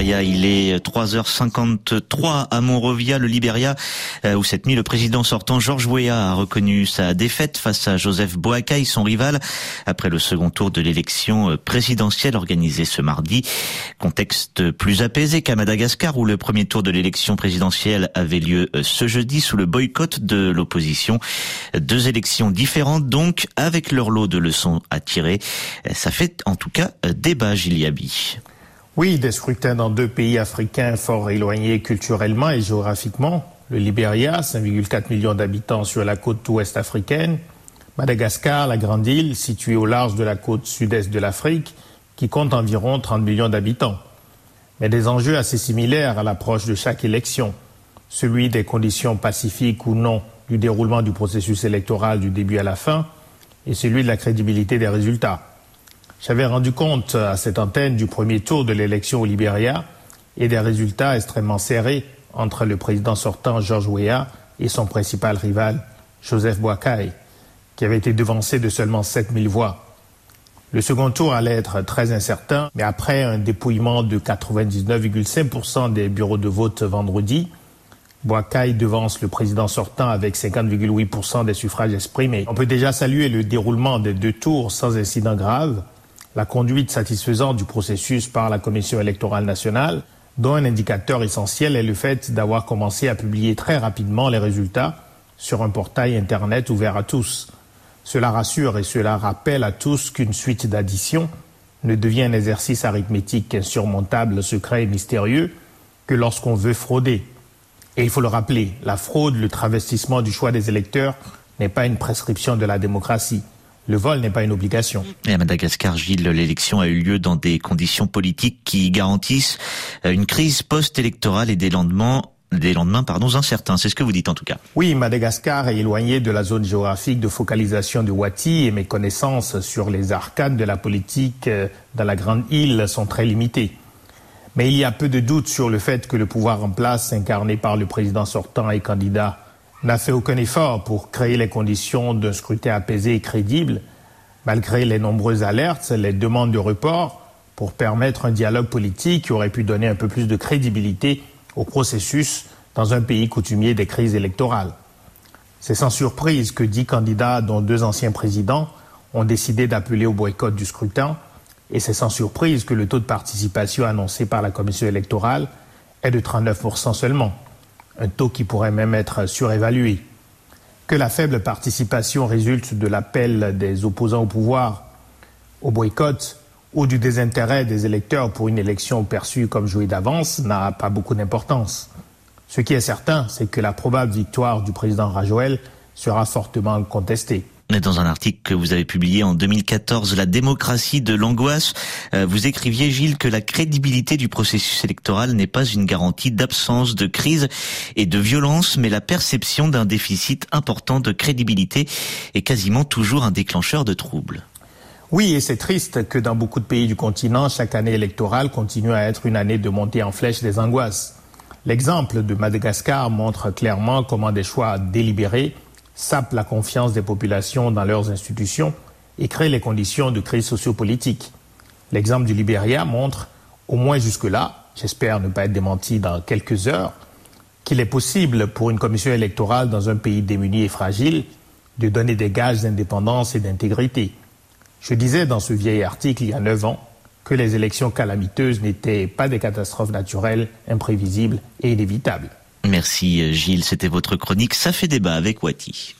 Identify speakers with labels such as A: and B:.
A: Il est 3h53 à Monrovia, le Libéria, euh, où cette nuit le président sortant Georges Weah a reconnu sa défaite face à Joseph Boakai, son rival, après le second tour de l'élection présidentielle organisée ce mardi. Contexte plus apaisé qu'à Madagascar, où le premier tour de l'élection présidentielle avait lieu ce jeudi sous le boycott de l'opposition. Deux élections différentes donc, avec leur lot de leçons à tirer. Ça fait en tout cas débat, Giliabi.
B: Oui, des scrutins dans deux pays africains fort éloignés culturellement et géographiquement. Le Libéria, 5,4 millions d'habitants sur la côte ouest africaine. Madagascar, la grande île, située au large de la côte sud-est de l'Afrique, qui compte environ 30 millions d'habitants. Mais des enjeux assez similaires à l'approche de chaque élection. Celui des conditions pacifiques ou non du déroulement du processus électoral du début à la fin et celui de la crédibilité des résultats. J'avais rendu compte à cette antenne du premier tour de l'élection au Libéria et des résultats extrêmement serrés entre le président sortant George Weah et son principal rival Joseph Boakai, qui avait été devancé de seulement 7000 voix. Le second tour allait être très incertain, mais après un dépouillement de 99,5% des bureaux de vote vendredi, Boakai devance le président sortant avec 50,8% des suffrages exprimés. On peut déjà saluer le déroulement des deux tours sans incident grave la conduite satisfaisante du processus par la Commission électorale nationale, dont un indicateur essentiel est le fait d'avoir commencé à publier très rapidement les résultats sur un portail Internet ouvert à tous. Cela rassure et cela rappelle à tous qu'une suite d'additions ne devient un exercice arithmétique insurmontable, secret et mystérieux que lorsqu'on veut frauder. Et il faut le rappeler, la fraude, le travestissement du choix des électeurs n'est pas une prescription de la démocratie. Le vol n'est pas une obligation.
A: Et à Madagascar, Gilles, l'élection a eu lieu dans des conditions politiques qui garantissent euh, une crise post-électorale et des lendemains des lendemains pardon, incertains. C'est ce que vous dites en tout cas.
B: Oui, Madagascar est éloigné de la zone géographique de focalisation de Wati et mes connaissances sur les arcades de la politique euh, dans la grande île sont très limitées. Mais il y a peu de doute sur le fait que le pouvoir en place, incarné par le président sortant et candidat n'a fait aucun effort pour créer les conditions d'un scrutin apaisé et crédible, malgré les nombreuses alertes, les demandes de report, pour permettre un dialogue politique qui aurait pu donner un peu plus de crédibilité au processus dans un pays coutumier des crises électorales. C'est sans surprise que dix candidats, dont deux anciens présidents, ont décidé d'appeler au boycott du scrutin, et c'est sans surprise que le taux de participation annoncé par la Commission électorale est de 39% seulement un taux qui pourrait même être surévalué, que la faible participation résulte de l'appel des opposants au pouvoir au boycott ou du désintérêt des électeurs pour une élection perçue comme jouée d'avance n'a pas beaucoup d'importance. Ce qui est certain, c'est que la probable victoire du président Rajoel sera fortement contestée.
A: Dans un article que vous avez publié en 2014, La démocratie de l'angoisse, euh, vous écriviez, Gilles, que la crédibilité du processus électoral n'est pas une garantie d'absence de crise et de violence, mais la perception d'un déficit important de crédibilité est quasiment toujours un déclencheur de troubles.
B: Oui, et c'est triste que dans beaucoup de pays du continent, chaque année électorale continue à être une année de montée en flèche des angoisses. L'exemple de Madagascar montre clairement comment des choix délibérés sape la confiance des populations dans leurs institutions et crée les conditions de crise sociopolitique. L'exemple du Libéria montre, au moins jusque-là, j'espère ne pas être démenti dans quelques heures, qu'il est possible pour une commission électorale dans un pays démuni et fragile de donner des gages d'indépendance et d'intégrité. Je disais dans ce vieil article il y a neuf ans que les élections calamiteuses n'étaient pas des catastrophes naturelles, imprévisibles et inévitables.
A: Merci Gilles, c'était votre chronique Ça fait débat avec Wati.